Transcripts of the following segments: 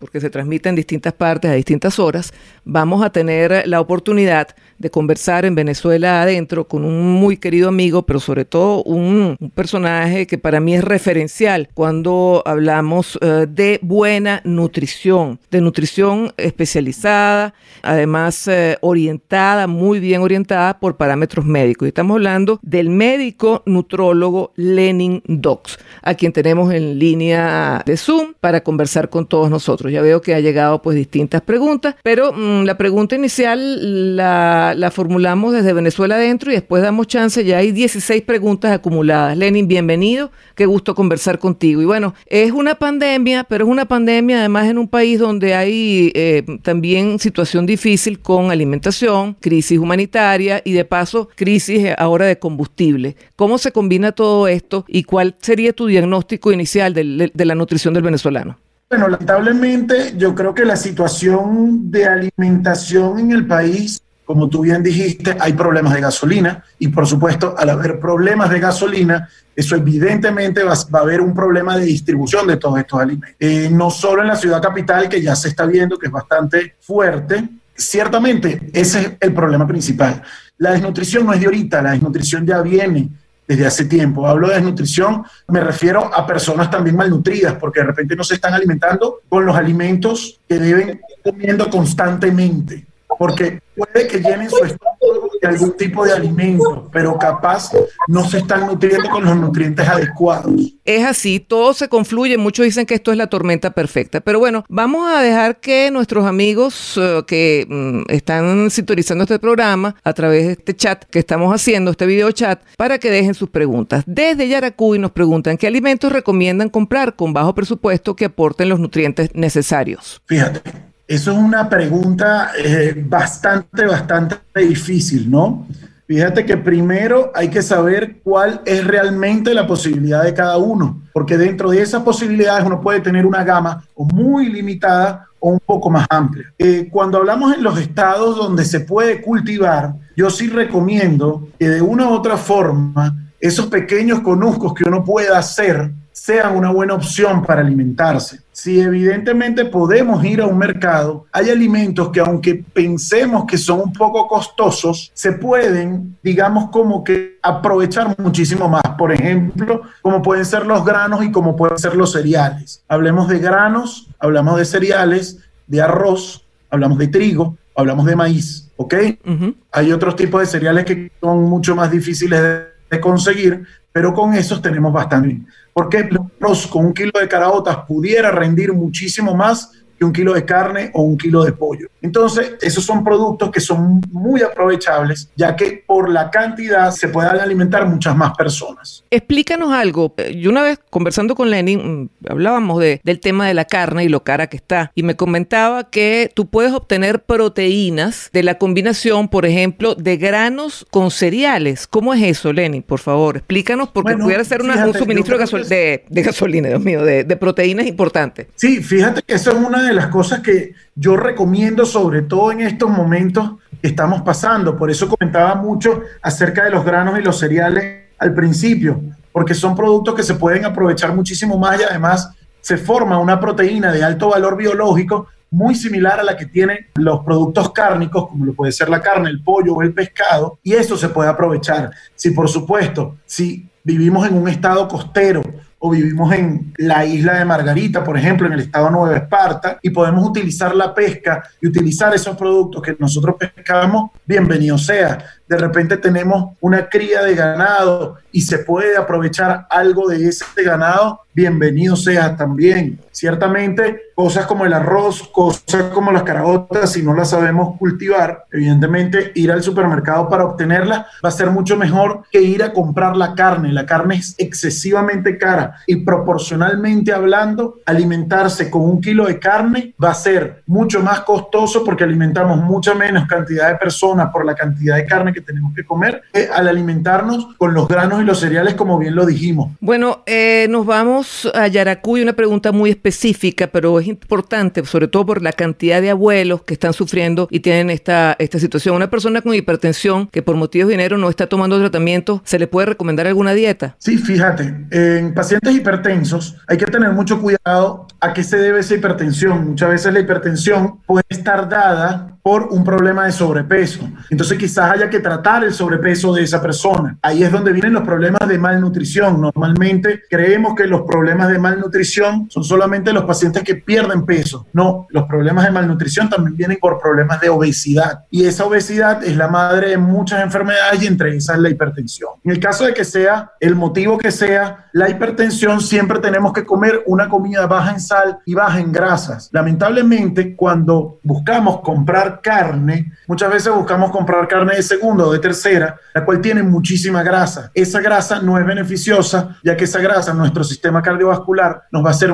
porque se transmite en distintas partes a distintas horas, vamos a tener la oportunidad de conversar en Venezuela adentro con un muy querido amigo, pero sobre todo un, personaje que para mí es referencial cuando hablamos uh, de buena nutrición, de nutrición especializada, además uh, orientada, muy bien orientada por parámetros médicos. Y estamos hablando del médico nutrólogo Lenin Dox, a quien tenemos en línea de Zoom para conversar con todos nosotros. Ya veo que ha llegado pues distintas preguntas, pero mmm, la pregunta inicial la la, formulamos desde Venezuela adentro y después damos chance, ya hay 16 preguntas acumuladas. Lenin, bienvenido, qué gusto conversar contigo. Y bueno, es una pandemia, pero es una pandemia además en un país donde hay eh, también situación difícil con alimentación, crisis humanitaria y de paso crisis ahora de combustible. ¿Cómo se combina todo esto y cuál sería tu diagnóstico inicial de, de la nutrición del venezolano? Bueno, lamentablemente yo creo que la situación de alimentación en el país como tú bien dijiste, hay problemas de gasolina y por supuesto, al haber problemas de gasolina, eso evidentemente va, a haber un problema de distribución de todos estos alimentos. Eh, no solo en la ciudad capital, que ya se está viendo que es bastante fuerte, ciertamente ese es el problema principal. La desnutrición no es de ahorita, la desnutrición ya viene desde hace tiempo. Hablo de desnutrición, me refiero a personas también malnutridas, porque de repente no se están alimentando con los alimentos que deben comiendo constantemente porque puede que llenen su estómago de algún tipo de alimento, pero capaz no se están nutriendo con los nutrientes adecuados. Es así, todo se confluye, muchos dicen que esto es la tormenta perfecta, pero bueno, vamos a dejar que nuestros amigos uh, que um, están sintonizando este programa a través de este chat que estamos haciendo, este video chat, para que dejen sus preguntas. Desde Yaracuy nos preguntan qué alimentos recomiendan comprar con bajo presupuesto que aporten los nutrientes necesarios. Fíjate, eso es una pregunta eh, bastante, bastante difícil, ¿no? Fíjate que primero hay que saber cuál es realmente la posibilidad de cada uno, porque dentro de esas posibilidades uno puede tener una gama o muy limitada o un poco más amplia. Eh, cuando hablamos en los estados donde se puede cultivar, yo sí recomiendo que de una u otra forma esos pequeños conuscos que uno pueda hacer sean una buena opción para alimentarse. Si evidentemente podemos ir a un mercado, hay alimentos que aunque pensemos que son un poco costosos, se pueden, digamos, como que aprovechar muchísimo más. Por ejemplo, como pueden ser los granos y como pueden ser los cereales. Hablemos de granos, hablamos de cereales, de arroz, hablamos de trigo, hablamos de maíz, ¿ok? Uh -huh. Hay otros tipos de cereales que son mucho más difíciles de, de conseguir, pero con esos tenemos bastante. Porque con un kilo de caraotas pudiera rendir muchísimo más que un kilo de carne o un kilo de pollo. Entonces, esos son productos que son muy aprovechables, ya que por la cantidad se pueden alimentar muchas más personas. Explícanos algo. Yo una vez conversando con Lenin, hablábamos de, del tema de la carne y lo cara que está, y me comentaba que tú puedes obtener proteínas de la combinación, por ejemplo, de granos con cereales. ¿Cómo es eso, Lenin? Por favor, explícanos, porque bueno, pudiera ser una, fíjate, un suministro de, gasol de, de, gasolina, Dios mío, de, de proteínas importante. Sí, fíjate que esa es una de las cosas que yo recomiendo, sobre todo en estos momentos que estamos pasando. Por eso comentaba mucho acerca de los granos y los cereales al principio, porque son productos que se pueden aprovechar muchísimo más y además se forma una proteína de alto valor biológico muy similar a la que tienen los productos cárnicos, como lo puede ser la carne, el pollo o el pescado, y eso se puede aprovechar. Si por supuesto, si vivimos en un estado costero o vivimos en la isla de Margarita, por ejemplo, en el estado Nueva Esparta, y podemos utilizar la pesca y utilizar esos productos que nosotros pescamos, bienvenido sea. De repente tenemos una cría de ganado y se puede aprovechar algo de ese ganado, bienvenido sea también. Ciertamente, cosas como el arroz, cosas como las caraotas, si no las sabemos cultivar, evidentemente ir al supermercado para obtenerla va a ser mucho mejor que ir a comprar la carne. La carne es excesivamente cara y proporcionalmente hablando, alimentarse con un kilo de carne va a ser mucho más costoso porque alimentamos mucha menos cantidad de personas por la cantidad de carne que tenemos que comer que al alimentarnos con los granos y los cereales, como bien lo dijimos. Bueno, eh, nos vamos a Yaracuy, una pregunta muy específica, pero es importante, sobre todo por la cantidad de abuelos que están sufriendo y tienen esta, esta situación. Una persona con hipertensión que por motivos de dinero no está tomando tratamiento, ¿se le puede recomendar alguna dieta? Sí, fíjate, en pacientes hipertensos hay que tener mucho cuidado a qué se debe esa hipertensión. Muchas veces la hipertensión puede estar dada por un problema de sobrepeso. Entonces quizás haya que tratar el sobrepeso de esa persona. Ahí es donde vienen los problemas de malnutrición. Normalmente creemos que los problemas de malnutrición son solamente los pacientes que pierden peso. No, los problemas de malnutrición también vienen por problemas de obesidad. Y esa obesidad es la madre de muchas enfermedades y entre esas la hipertensión. En el caso de que sea el motivo que sea la hipertensión, siempre tenemos que comer una comida baja en sal y baja en grasas. Lamentablemente, cuando buscamos comprar carne, muchas veces buscamos comprar carne de o de tercera, la cual tiene muchísima grasa. Esa grasa no es beneficiosa, ya que esa grasa, nuestro sistema cardiovascular, nos va a hacer,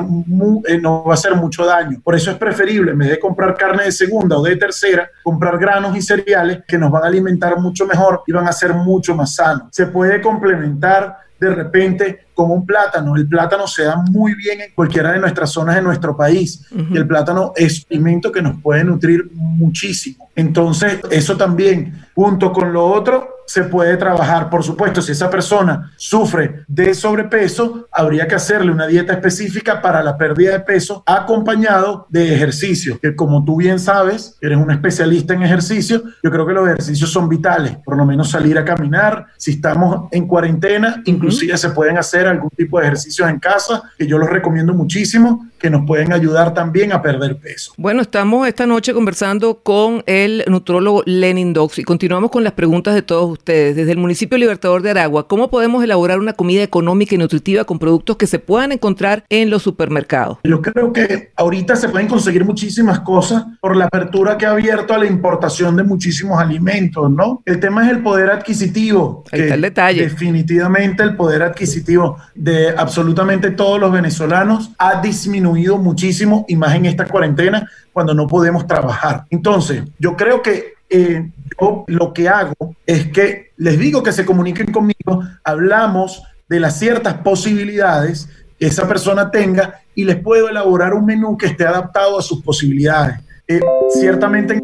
eh, nos va a hacer mucho daño. Por eso es preferible, en de comprar carne de segunda o de tercera, comprar granos y cereales que nos van a alimentar mucho mejor y van a ser mucho más sanos. Se puede complementar de repente con un plátano. El plátano se da muy bien en cualquiera de nuestras zonas de nuestro país y el plátano es un alimento que nos puede nutrir muchísimo. Entonces, eso también, junto con lo otro, se puede trabajar. Por supuesto, si esa persona sufre de sobrepeso, habría que hacerle una dieta específica para la pérdida de peso acompañado de ejercicio, que como tú bien sabes, eres un especialista en ejercicio, yo creo que los ejercicios son vitales, por lo menos salir a caminar, si estamos en cuarentena, inclusive se pueden hacer algún tipo de ejercicios en casa, que yo los recomiendo muchísimo, que nos pueden ayudar también a perder peso. Bueno, estamos esta noche conversando con el nutrólogo Lenin Dox y continuamos con las preguntas de todos ustedes. Desde el municipio Libertador de Aragua, ¿cómo podemos elaborar una comida económica y nutritiva con productos que se puedan encontrar en los supermercados? Yo creo que ahorita se pueden conseguir muchísimas cosas por la apertura que ha abierto a la importación de muchísimos alimentos, ¿no? El tema es el poder adquisitivo. Ahí está el detalle. Definitivamente el poder adquisitivo de absolutamente todos los venezolanos ha disminuido muchísimo y más en esta cuarentena cuando no podemos trabajar. Entonces, yo creo que eh, lo que hago es que les digo que se comuniquen conmigo, hablamos de las ciertas posibilidades que esa persona tenga y les puedo elaborar un menú que esté adaptado a sus posibilidades. Eh, ciertamente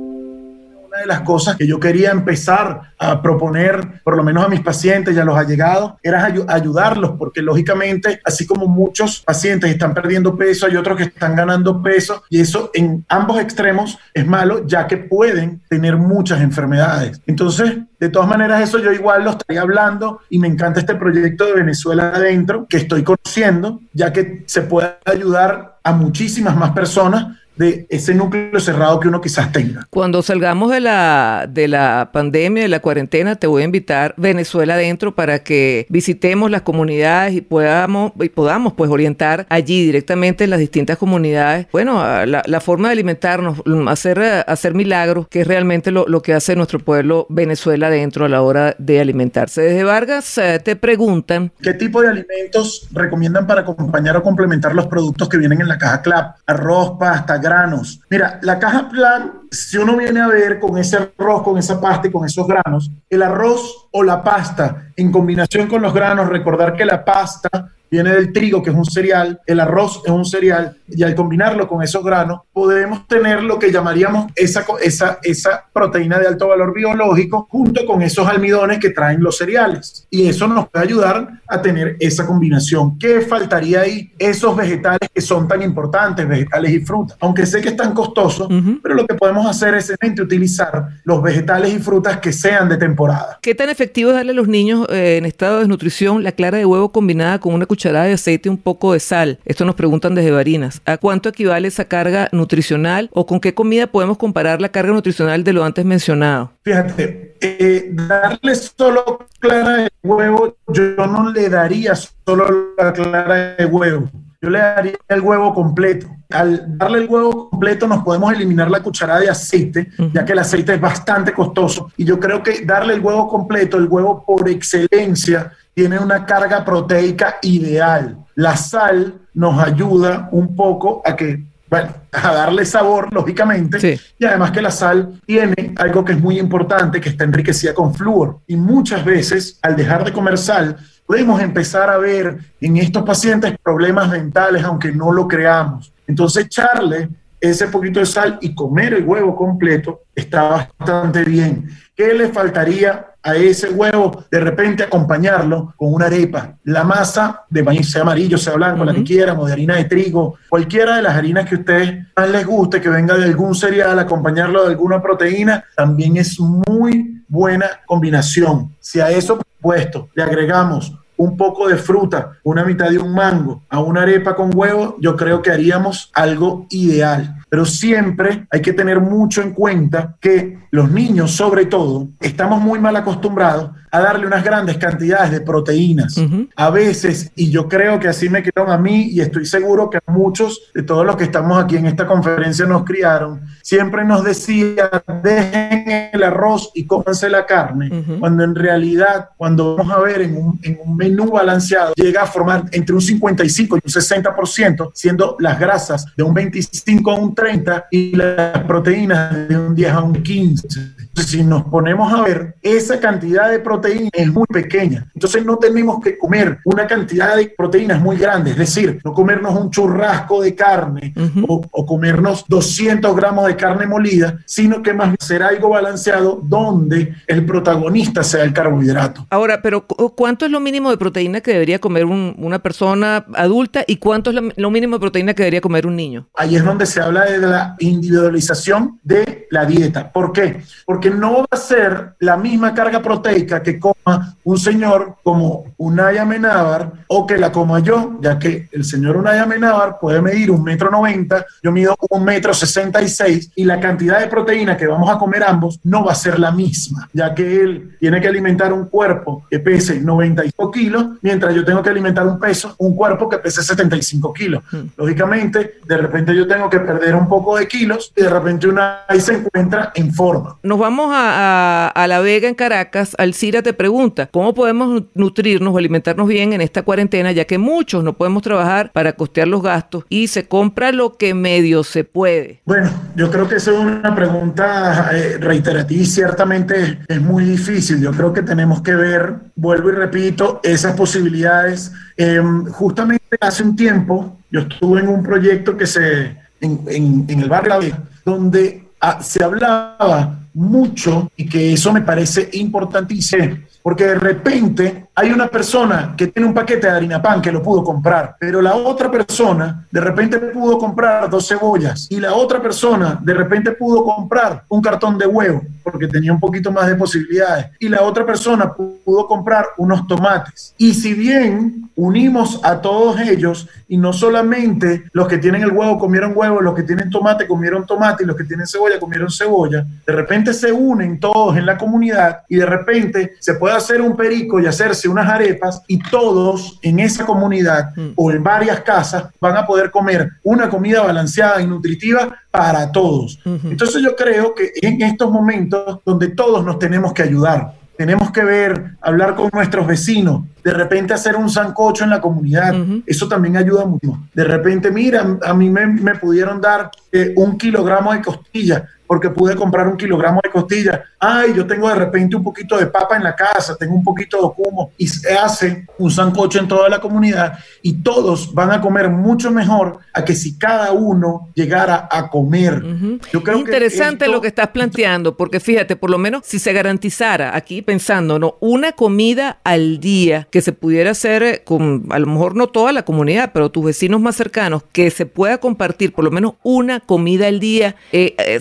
una de las cosas que yo quería empezar a proponer, por lo menos a mis pacientes y a los allegados, era ayudarlos, porque lógicamente, así como muchos pacientes están perdiendo peso, hay otros que están ganando peso, y eso en ambos extremos es malo, ya que pueden tener muchas enfermedades. Entonces, de todas maneras, eso yo igual lo estaría hablando y me encanta este proyecto de Venezuela adentro que estoy conociendo, ya que se puede ayudar a muchísimas más personas de ese núcleo cerrado que uno quizás tenga. Cuando salgamos de la, de la pandemia, de la cuarentena, te voy a invitar Venezuela adentro para que visitemos las comunidades y podamos, y podamos pues orientar allí directamente en las distintas comunidades, bueno, la, la forma de alimentarnos, hacer, hacer milagros, que es realmente lo, lo, que hace nuestro pueblo Venezuela adentro a la hora de alimentarse. Desde Vargas eh, te preguntan... ¿Qué tipo de alimentos recomiendan para acompañar o complementar los productos que vienen en la caja CLAP? Arroz, pasta, granos. Mira, la caja plan, si uno viene a ver con ese arroz, con esa pasta y con esos granos, el arroz o la pasta en combinación con los granos, recordar que la pasta viene del trigo, que es un cereal, el arroz es un cereal, y al combinarlo con esos granos, podemos tener lo que llamaríamos esa, esa, esa proteína de alto valor biológico junto con esos almidones que traen los cereales. Y eso nos puede ayudar a tener esa combinación. ¿Qué faltaría ahí? Esos vegetales que son tan importantes, vegetales y frutas. Aunque sé que están costosos, pero lo que podemos hacer es utilizar los vegetales y frutas que sean de temporada. ¿Qué tan efectivo es darle a los niños eh, en estado de desnutrición la clara de huevo combinada con una cucharada de aceite y un poco de sal. Esto nos preguntan desde Barinas. ¿A cuánto equivale esa carga nutricional o con qué comida podemos comparar la carga nutricional de lo antes mencionado? Fíjate, eh, darle solo clara de huevo, yo no le daría solo la clara de huevo. Yo le daría el huevo completo. Al darle el huevo completo nos podemos eliminar la cucharada de aceite, ya que el aceite es bastante costoso. Y yo creo que darle el huevo completo, el huevo por excelencia, tiene una carga proteica ideal. La sal nos ayuda un poco a que bueno, a darle sabor, lógicamente, y además que la sal tiene algo que es muy importante, que está enriquecida con flúor. Y muchas veces, al dejar de comer sal, podemos empezar a ver en estos pacientes problemas dentales, aunque no lo creamos. Entonces, echarle ese poquito de sal y comer el huevo completo está bastante bien. ¿Qué le faltaría a ese huevo? De repente acompañarlo con una arepa. La masa de maíz, sea amarillo, sea blanco, la que quieran, o de harina de trigo, cualquiera de las harinas que a ustedes más les guste, que venga de algún cereal, acompañarlo de alguna proteína, también es muy buena combinación. Si a eso puesto le agregamos un poco de fruta, una mitad de un mango, a una arepa con huevo, yo creo que haríamos algo ideal. Pero siempre hay que tener mucho en cuenta que los niños, sobre todo, estamos muy mal acostumbrados a darle unas grandes cantidades de proteínas. A veces, y yo creo que así me criaron a mí y estoy seguro que a muchos de todos los que estamos aquí en esta conferencia nos criaron, siempre nos decían, dejen el arroz y cómanse la carne, cuando en realidad, cuando vamos a ver en un, en un menú balanceado, llega a formar entre un 55 y un 60%, siendo las grasas de un 25 a un 30 y las proteínas de un 10 a un 15. Si nos ponemos a ver, esa cantidad de proteína es muy pequeña. Entonces, no tenemos que comer una cantidad de proteínas muy grande, es decir, no comernos un churrasco de carne o, o, comernos 200 gramos de carne molida, sino que más bien ser algo balanceado donde el protagonista sea el carbohidrato. Ahora, pero ¿cuánto es lo mínimo de proteína que debería comer un, una persona adulta y cuánto es lo, lo mínimo de proteína que debería comer un niño? Ahí es donde se habla de la individualización de la dieta. ¿Por qué? Porque no va a ser la misma carga proteica que coma un señor como Unaya Menábar o que la coma yo, ya que el señor Unaya Menábar puede medir un metro noventa, yo mido un metro sesenta y seis y la cantidad de proteína que vamos a comer ambos no va a ser la misma, ya que él tiene que alimentar un cuerpo que pese 95 kilos, mientras yo tengo que alimentar un peso, un cuerpo que pese 75 kilos. Hmm. Lógicamente, de repente yo tengo que perder un poco de kilos y de repente una ahí se encuentra en forma. Nos vamos a, a, a, La Vega, en Caracas. Alcira te pregunta, ¿cómo podemos nutrirnos o alimentarnos bien en esta cuarentena, ya que muchos no podemos trabajar para costear los gastos y se compra lo que medio se puede? Bueno, yo creo que esa es una pregunta eh, reiterativa y ciertamente es muy difícil. Yo creo que tenemos que ver, vuelvo y repito, esas posibilidades. Eh, justamente hace un tiempo yo estuve en un proyecto que se, en, en, en el barrio donde ah, se hablaba mucho y que eso me parece importantísimo, porque de repente hay una persona que tiene un paquete de harina pan que lo pudo comprar, pero la otra persona de repente pudo comprar dos cebollas y la otra persona de repente pudo comprar un cartón de huevo porque tenía un poquito más de posibilidades y la otra persona pudo comprar unos tomates. Y si bien unimos a todos ellos y no solamente los que tienen el huevo comieron huevo, los que tienen tomate comieron tomate y los que tienen cebolla comieron cebolla, de repente se unen todos en la comunidad y de repente se puede hacer un perico y hacerse unas arepas y todos en esa comunidad mm. o en varias casas van a poder comer una comida balanceada y nutritiva para todos. Entonces yo creo que en estos momentos donde todos nos tenemos que ayudar, tenemos que ver, hablar con nuestros vecinos, de repente hacer un sancocho en la comunidad, uh -huh. eso también ayuda mucho. De repente, mira, a mí me, me pudieron dar eh, un kilogramo de costilla porque pude comprar un kilogramo de costilla. Ay, yo tengo de repente un poquito de papa en la casa, tengo un poquito de cumo y se hace un sancocho en toda la comunidad y todos van a comer mucho mejor a que si cada uno llegara a comer. Uh -huh. Yo creo Interesante que esto... lo que estás planteando, porque fíjate, por lo menos si se garantizara aquí pensando, ¿no? Una comida al día que se pudiera hacer con, a lo mejor no toda la comunidad, pero tus vecinos más cercanos, que se pueda compartir por lo menos una comida al día, eh, eh,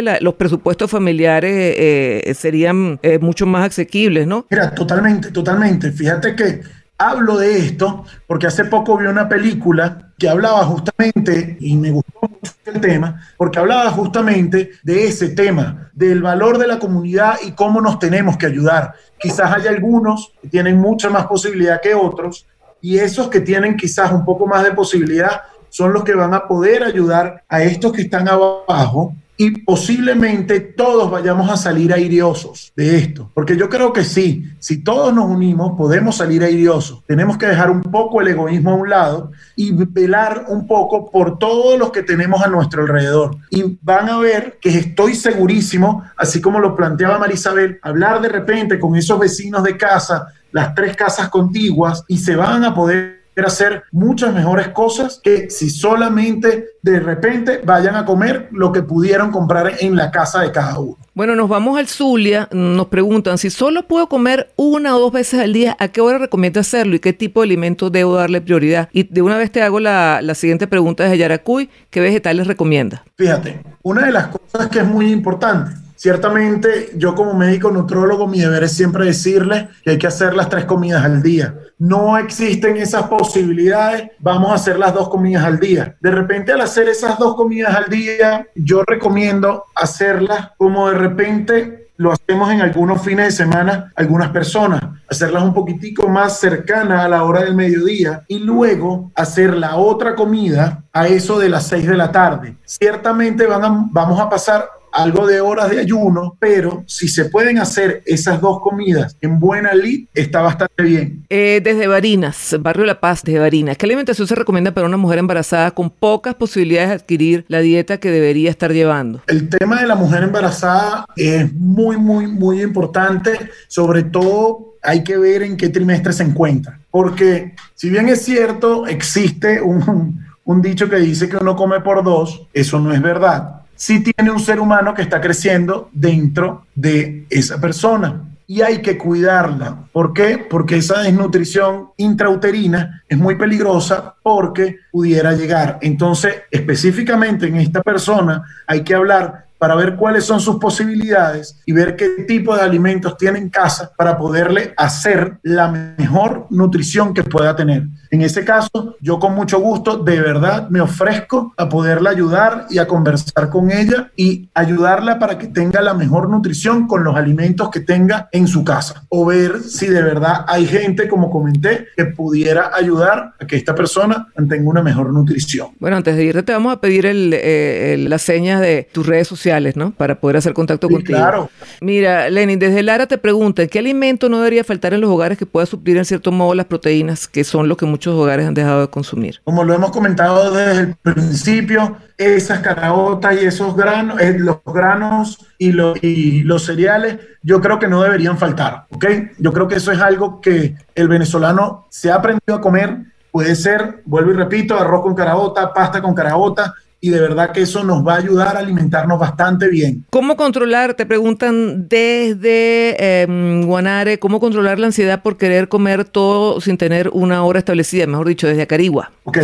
la, los presupuestos familiares eh, serían eh, mucho más asequibles, ¿no? Mira, totalmente, totalmente. Fíjate que hablo de esto porque hace poco vi una película que hablaba justamente, y me gustó mucho el tema, porque hablaba justamente de ese tema, del valor de la comunidad y cómo nos tenemos que ayudar. Quizás hay algunos que tienen mucha más posibilidad que otros, y esos que tienen quizás un poco más de posibilidad son los que van a poder ayudar a estos que están abajo y posiblemente todos vayamos a salir airiosos de esto. Porque yo creo que sí, si todos nos unimos, podemos salir airiosos. Tenemos que dejar un poco el egoísmo a un lado y velar un poco por todos los que tenemos a nuestro alrededor. Y van a ver que estoy segurísimo, así como lo planteaba Marisabel, hablar de repente con esos vecinos de casa, las tres casas contiguas, y se van a poder hacer muchas mejores cosas que si solamente de repente vayan a comer lo que pudieron comprar en la casa de cada uno. Bueno, nos vamos al Zulia, nos preguntan si solo puedo comer una o dos veces al día, ¿a qué hora recomienda hacerlo y qué tipo de alimentos debo darle prioridad? Y de una vez te hago la, la siguiente pregunta desde Yaracuy, ¿qué vegetales recomienda? Fíjate, una de las cosas que es muy importante Ciertamente, yo como médico nutrólogo, mi deber es siempre decirles que hay que hacer las tres comidas al día. No existen esas posibilidades, vamos a hacer las dos comidas al día. De repente, al hacer esas dos comidas al día, yo recomiendo hacerlas como de repente lo hacemos en algunos fines de semana algunas personas, hacerlas un poquitico más cercanas a la hora del mediodía y luego hacer la otra comida a eso de las seis de la tarde. Ciertamente van vamos a pasar algo de horas de ayuno, pero si se pueden hacer esas dos comidas en buena lid, está bastante bien. Eh, desde Barinas, Barrio La Paz, desde Barinas, ¿qué alimentación se recomienda para una mujer embarazada con pocas posibilidades de adquirir la dieta que debería estar llevando? El tema de la mujer embarazada es muy, muy, muy importante, sobre todo hay que ver en qué trimestre se encuentra, porque si bien es cierto, existe un, un dicho que dice que uno come por dos, eso no es verdad si tiene un ser humano que está creciendo dentro de esa persona. Y hay que cuidarla. ¿Por qué? Porque esa desnutrición intrauterina es muy peligrosa porque pudiera llegar. Entonces, específicamente en esta persona hay que hablar para ver cuáles son sus posibilidades y ver qué tipo de alimentos tiene en casa para poderle hacer la mejor nutrición que pueda tener. En ese caso, yo con mucho gusto, de verdad, me ofrezco a poderla ayudar y a conversar con ella y ayudarla para que tenga la mejor nutrición con los alimentos que tenga en su casa. O ver si de verdad hay gente, como comenté, que pudiera ayudar a que esta persona tenga una mejor nutrición. Bueno, antes de irte, te vamos a pedir eh, las señas de tus redes sociales ¿no? Para poder hacer contacto contigo. Claro. Mira, Lenin, desde Lara te pregunta, ¿qué alimento no debería faltar en los hogares que pueda suplir en cierto modo las proteínas, que son lo que muchos hogares han dejado de consumir? Como lo hemos comentado desde el principio, esas caraotas y esos granos, eh, los granos y, y los cereales, yo creo que no deberían faltar, ¿ok? Yo creo que eso es algo que el venezolano se ha aprendido a comer. Puede ser, vuelvo y repito, arroz con caraota, pasta con caraota, y de verdad que eso nos va a ayudar a alimentarnos bastante bien. ¿Cómo controlar, te preguntan desde em, Guanare, cómo controlar la ansiedad por querer comer todo sin tener una hora establecida, mejor dicho, desde Acarigua? Ok,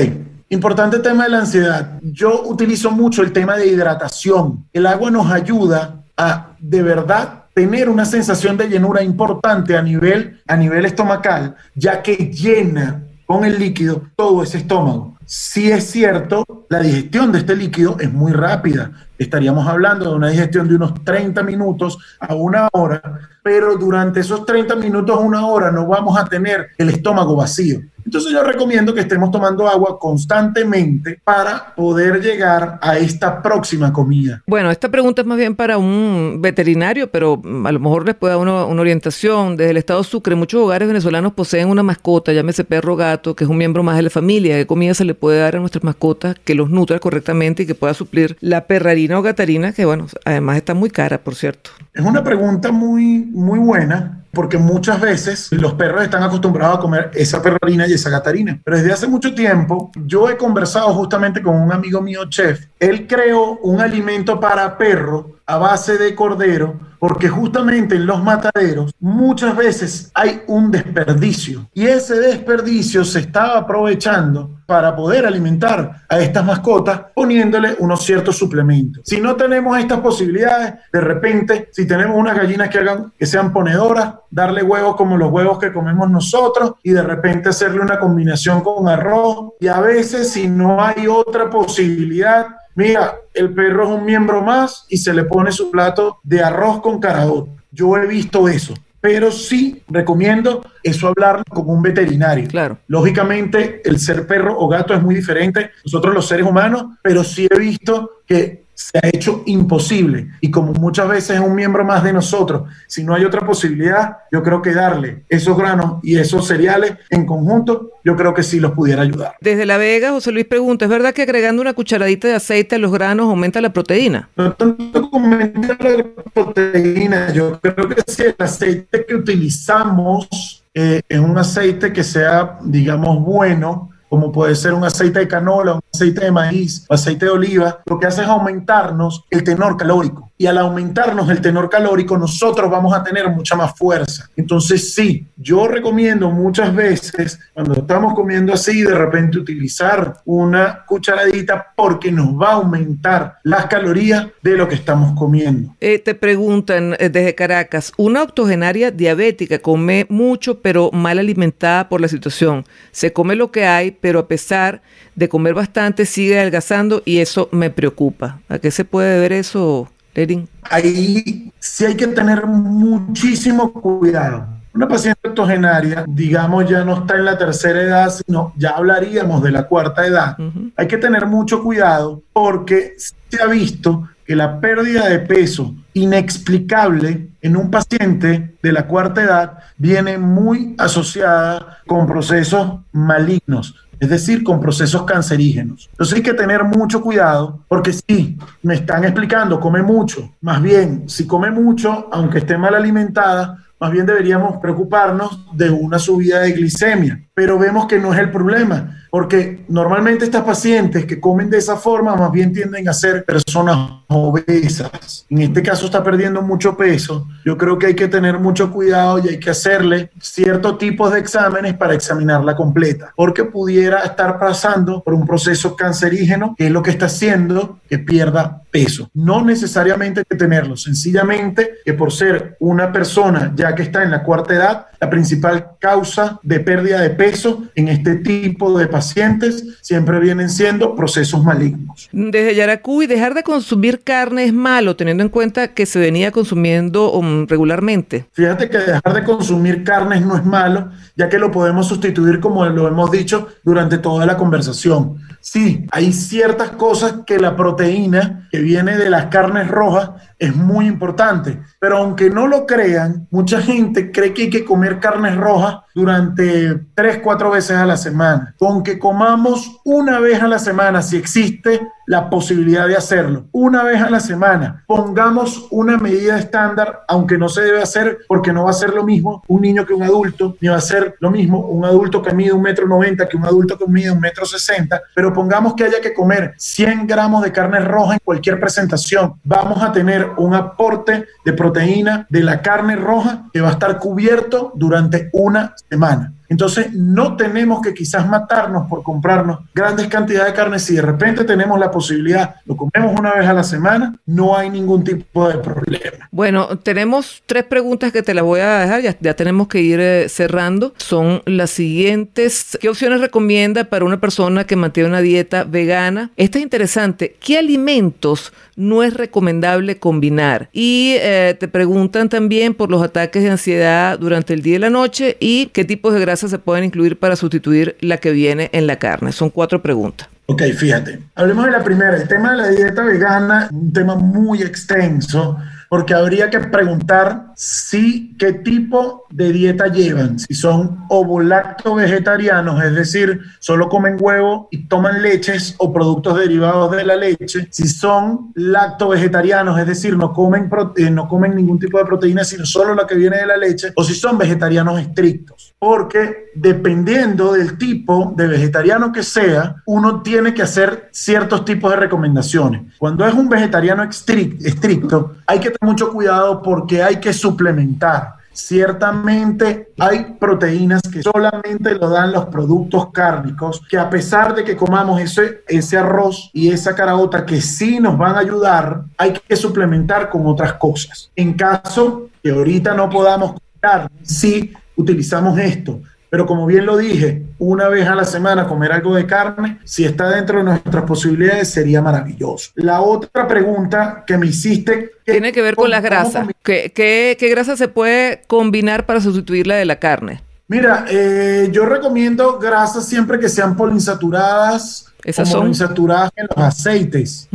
Importante tema de la ansiedad. Yo utilizo mucho el tema de hidratación. El agua nos ayuda a de verdad tener una sensación de llenura importante a nivel, a nivel estomacal, ya que llena con el líquido todo ese estómago. Si es cierto, la digestión de este líquido es muy rápida. Estaríamos hablando de una digestión de unos 30 minutos a una hora, pero durante esos 30 minutos a una hora no vamos a tener el estómago vacío. Entonces yo recomiendo que estemos tomando agua constantemente para poder llegar a esta próxima comida. Bueno, esta pregunta es más bien para un veterinario, pero a lo mejor les puede dar una, orientación. Desde el estado Sucre, muchos hogares venezolanos poseen una mascota, llámese perro o gato, que es un miembro más de la familia. ¿Qué comida se le puede dar a nuestras mascotas que los nutra correctamente y que pueda suplir la perrarina o gatarina, que bueno, además está muy cara, por cierto? Es una pregunta muy, muy buena porque muchas veces los perros están acostumbrados a comer esa perrarina y esa gatarina. Pero desde hace mucho tiempo yo he conversado justamente con un amigo mío chef. Él creó un alimento para perro a base de cordero porque justamente en los mataderos muchas veces hay un desperdicio y ese desperdicio se estaba aprovechando para poder alimentar a estas mascotas poniéndole unos ciertos suplementos. Si no tenemos estas posibilidades, de repente, si tenemos unas gallinas que hagan que sean ponedoras, darle huevos como los huevos que comemos nosotros y de repente hacerle una combinación con arroz y a veces si no hay otra posibilidad, mira, el perro es un miembro más y se le pone su plato de arroz con caraota. Yo he visto eso pero sí recomiendo eso hablarlo con un veterinario. Claro. Lógicamente, el ser perro o gato es muy diferente, nosotros los seres humanos, pero sí he visto que se ha hecho imposible. Y como muchas veces es un miembro más de nosotros, si no hay otra posibilidad, yo creo que darle esos granos y esos cereales en conjunto, yo creo que sí los pudiera ayudar. Desde La Vega, José Luis pregunta, ¿es verdad que agregando una cucharadita de aceite a los granos aumenta la proteína? No tanto como aumenta la proteína, yo creo que si el aceite que utilizamos eh, es un aceite que sea, digamos, bueno, como puede ser un aceite de canola, un aceite de maíz, aceite de oliva, lo que hace es aumentarnos el tenor calórico. Y al aumentarnos el tenor calórico, nosotros vamos a tener mucha más fuerza. Entonces, sí, yo recomiendo muchas veces, cuando estamos comiendo así, de repente utilizar una cucharadita porque nos va a aumentar las calorías de lo que estamos comiendo. Eh, te preguntan eh, desde Caracas, una octogenaria diabética come mucho pero mal alimentada por la situación. Se come lo que hay, pero a pesar de comer bastante sigue adelgazando y eso me preocupa. ¿A qué se puede ver eso, Lerin? Ahí sí hay que tener muchísimo cuidado. Una paciente octogenaria, digamos, ya no está en la tercera edad, sino ya hablaríamos de la cuarta edad. Hay que tener mucho cuidado porque se ha visto que la pérdida de peso inexplicable en un paciente de la cuarta edad viene muy asociada con procesos malignos, es decir, con procesos cancerígenos. Entonces hay que tener mucho cuidado porque si me están explicando, come mucho, más bien, si come mucho, aunque esté mal alimentada, más bien deberíamos preocuparnos de una subida de glicemia, pero vemos que no es el problema, porque normalmente estas pacientes que comen de esa forma más bien tienden a ser personas obesas. En este caso está perdiendo mucho peso. Yo creo que hay que tener mucho cuidado y hay que hacerle ciertos tipos de exámenes para examinarla completa, porque pudiera estar pasando por un proceso cancerígeno, que es lo que está haciendo que pierda peso. No necesariamente hay que tenerlo, sencillamente que por ser una persona ya que está en la cuarta edad, la principal causa de pérdida de peso en este tipo de pacientes siempre vienen siendo procesos malignos. Desde Yaracuy, dejar de consumir carne es malo, teniendo en cuenta que se venía consumiendo um, regularmente. Fíjate que dejar de consumir carnes no es malo, ya que lo podemos sustituir como lo hemos dicho durante toda la conversación. Sí, hay ciertas cosas que la proteína que viene de las carnes rojas es muy importante, pero aunque no lo crean, mucha gente cree que hay que comer carnes rojas durante tres, cuatro veces a la semana. Con que comamos una vez a la semana, si existe la posibilidad de hacerlo, una vez a la semana, pongamos una medida estándar, aunque no se debe hacer porque no va a ser lo mismo un niño que un adulto, ni va a ser lo mismo un adulto que mide un metro noventa que un adulto que mide un metro sesenta, pero pongamos que haya que comer 100 gramos de carne roja en cualquier presentación. Vamos a tener un aporte de proteína de la carne roja que va a estar cubierto durante una semana. Entonces, no tenemos que quizás matarnos por comprarnos grandes cantidades de carne. Si de repente tenemos la posibilidad, lo comemos una vez a la semana, no hay ningún tipo de problema. Bueno, tenemos tres preguntas que te las voy a dejar, ya, tenemos que ir eh, cerrando. Son las siguientes. ¿Qué opciones recomienda para una persona que mantiene una dieta vegana? Esta es interesante. ¿Qué alimentos no es recomendable combinar? Y eh, te preguntan también por los ataques de ansiedad durante el día y la noche y qué tipos de grasas se pueden incluir para sustituir la que viene en la carne. Son cuatro preguntas. Ok, fíjate. Hablemos de la primera. El tema de la dieta vegana, un tema muy extenso, porque habría que preguntar si qué tipo de dieta llevan. Si son ovolacto vegetarianos, es decir, solo comen huevo y toman leches o productos derivados de la leche. Si son lacto vegetarianos, es decir, no comen, eh, no comen ningún tipo de proteína, sino solo la que viene de la leche. O si son vegetarianos estrictos. Porque dependiendo del tipo de vegetariano que sea, uno tiene que hacer ciertos tipos de recomendaciones. Cuando es un vegetariano estricto, hay que tener mucho cuidado porque hay que suplementar. Ciertamente hay proteínas que solamente lo dan los productos cárnicos, que a pesar de que comamos ese, arroz y esa caraota que sí nos van a ayudar, hay que suplementar con otras cosas. En caso que ahorita no podamos comer, sí utilizamos esto. Pero como bien lo dije, una vez a la semana comer algo de carne, si está dentro de nuestras posibilidades, sería maravilloso. La otra pregunta que me hiciste... Tiene que ver con las grasas. ¿Qué, qué, qué grasa se puede combinar para sustituir la de la carne? Mira, eh, yo recomiendo grasas siempre que sean poliinsaturadas Esas son- monoinsaturadas en los aceites.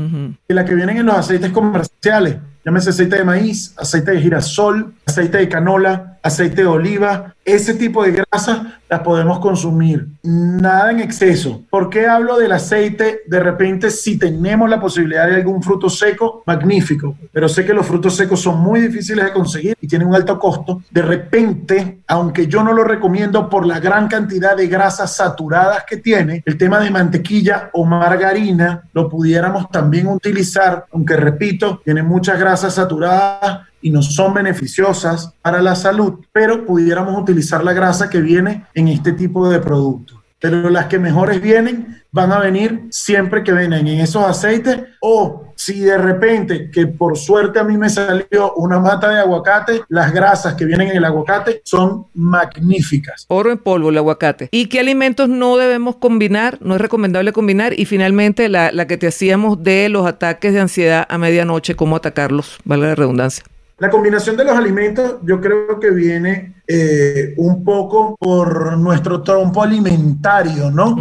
Y las que vienen en los aceites comerciales. Llámese aceite de maíz, aceite de girasol, aceite de canola, aceite de oliva. Ese tipo de grasas las podemos consumir. Nada en exceso. ¿Por qué hablo del aceite? De repente, si tenemos la posibilidad de algún fruto seco, magnífico. Pero sé que los frutos secos son muy difíciles de conseguir y tienen un alto costo. De repente, aunque yo no lo recomiendo por la gran cantidad de grasas saturadas que tiene, el tema de mantequilla o margarina lo pudiéramos también utilizar, aunque repito, tiene muchas grasas saturadas y no son beneficiosas para la salud, pero pudiéramos utilizar la grasa que viene en este tipo de productos. Pero las que mejores vienen van a venir siempre que vienen en esos aceites o si de repente, que por suerte a mí me salió una mata de aguacate, las grasas que vienen en el aguacate son magníficas. Oro en polvo, el aguacate. ¿Y qué alimentos no debemos combinar? No es recomendable combinar. Y finalmente, la, la que te hacíamos de los ataques de ansiedad a medianoche, cómo atacarlos, vale la redundancia. La combinación de los alimentos yo creo que viene eh, un poco por nuestro trompo alimentario, ¿no?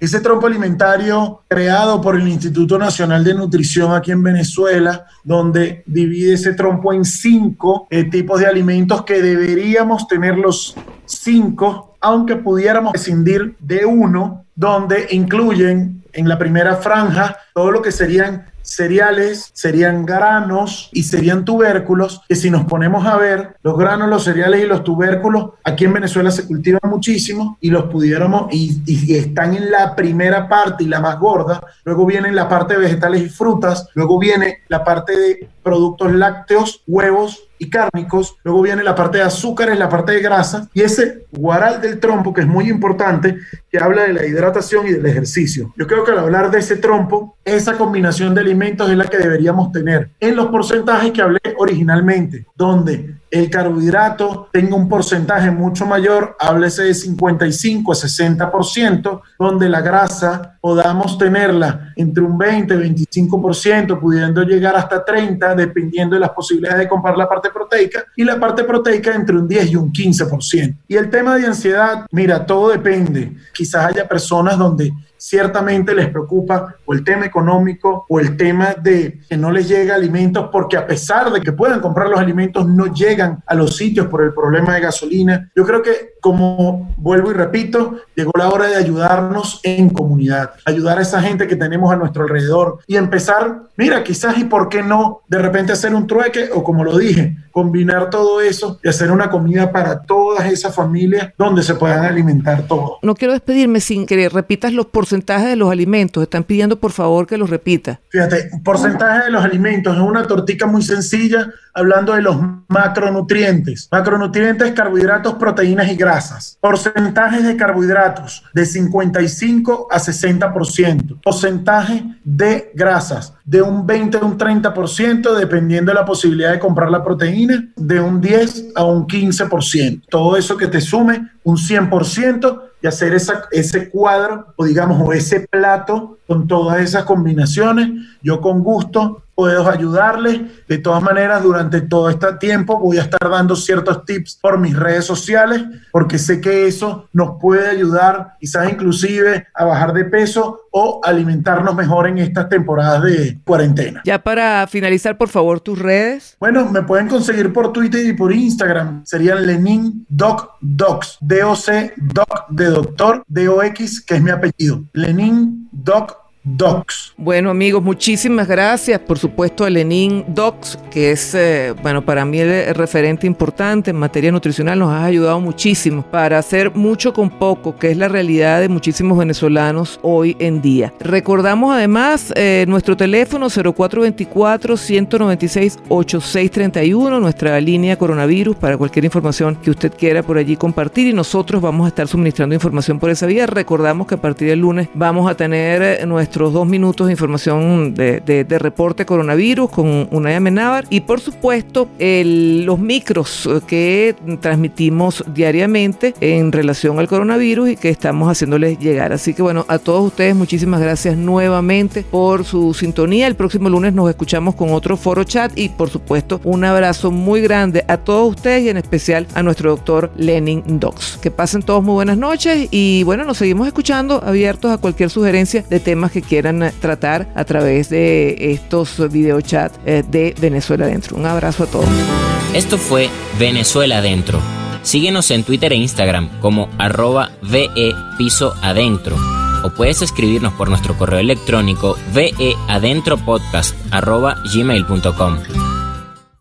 Ese trompo alimentario creado por el Instituto Nacional de Nutrición aquí en Venezuela, donde divide ese trompo en cinco eh, tipos de alimentos que deberíamos tener los cinco, aunque pudiéramos prescindir de uno, donde incluyen en la primera franja todo lo que serían cereales, serían granos y serían tubérculos, que si nos ponemos a ver, los granos, los cereales y los tubérculos aquí en Venezuela se cultivan muchísimo y los pudiéramos, y, y están en la primera parte y la más gorda, luego viene la parte de vegetales y frutas, luego viene la parte de productos lácteos, huevos y cárnicos, luego viene la parte de azúcares, la parte de grasa y ese guaral del trompo que es muy importante, que habla de la hidratación y del ejercicio. Yo creo que al hablar de ese trompo, esa combinación de alimentos es la que deberíamos tener en los porcentajes que hablé originalmente, donde el carbohidrato tenga un porcentaje mucho mayor, háblese de 55 a 60%, donde la grasa podamos tenerla entre un 20 y 25%, pudiendo llegar hasta 30, dependiendo de las posibilidades de comprar la parte proteica, y la parte proteica entre un 10 y un 15%. Y el tema de ansiedad, mira, todo depende. Quizás haya personas donde ciertamente les preocupa o el tema económico o el tema de que no les llega alimentos porque a pesar de que puedan comprar los alimentos no llegan a los sitios por el problema de gasolina. Yo creo que como vuelvo y repito, llegó la hora de ayudarnos en comunidad, ayudar a esa gente que tenemos a nuestro alrededor y empezar, mira, quizás y por qué no, de repente hacer un trueque o como lo dije, combinar todo eso y hacer una comida para todas esas familias donde se puedan alimentar todos. No quiero despedirme sin que repitas los porcentajes de los alimentos. Están pidiendo por favor que los repita. Fíjate, porcentaje de los alimentos es una tortica muy sencilla hablando de los macronutrientes. Macronutrientes, carbohidratos, proteínas y grasas. Porcentajes de carbohidratos de 55 a 60%. Porcentaje de grasas de un 20 a un 30% dependiendo de la posibilidad de comprar la proteína, de un 10 a un 15%. Todo eso que te sume un 100% y hacer esa, ese cuadro o digamos o ese plato con todas esas combinaciones. Yo con gusto puedo ayudarles. De todas maneras, durante todo este tiempo voy a estar dando ciertos tips por mis redes sociales porque sé que eso nos puede ayudar quizás inclusive a bajar de peso o alimentarnos mejor en estas temporadas de cuarentena. Ya para finalizar, por favor, tus redes. Bueno, me pueden conseguir por Twitter y por Instagram. Serían Lenin Doc Docs. D-O-C Doc de doctor, D-O-X, que es mi apellido. Lenin Doc Docs. Bueno amigos, muchísimas gracias. Por supuesto a Lenin Docs, que es, eh, bueno, para mí el referente importante en materia nutricional, nos ha ayudado muchísimo para hacer mucho con poco, que es la realidad de muchísimos venezolanos hoy en día. Recordamos además eh, nuestro teléfono 0424-196-8631, nuestra línea coronavirus para cualquier información que usted quiera por allí compartir y nosotros vamos a estar suministrando información por esa vía. Recordamos que a partir del lunes vamos a tener eh, nuestro nuestros dos minutos de información de, reporte coronavirus con una Menábar y por supuesto los micros que transmitimos diariamente en relación al coronavirus y que estamos haciéndoles llegar. Así que bueno, a todos ustedes muchísimas gracias nuevamente por su sintonía. El próximo lunes nos escuchamos con otro foro chat y por supuesto un abrazo muy grande a todos ustedes y en especial a nuestro doctor Lenin Docs. Que pasen todos muy buenas noches y bueno, nos seguimos escuchando abiertos a cualquier sugerencia de temas que quieran tratar a través de estos videochats eh, de Venezuela Adentro. Un abrazo a todos. Esto fue Venezuela Adentro. Síguenos en Twitter e Instagram como arroba VE Piso o puedes escribirnos por nuestro correo electrónico veadentropodcast arroba gmail.com.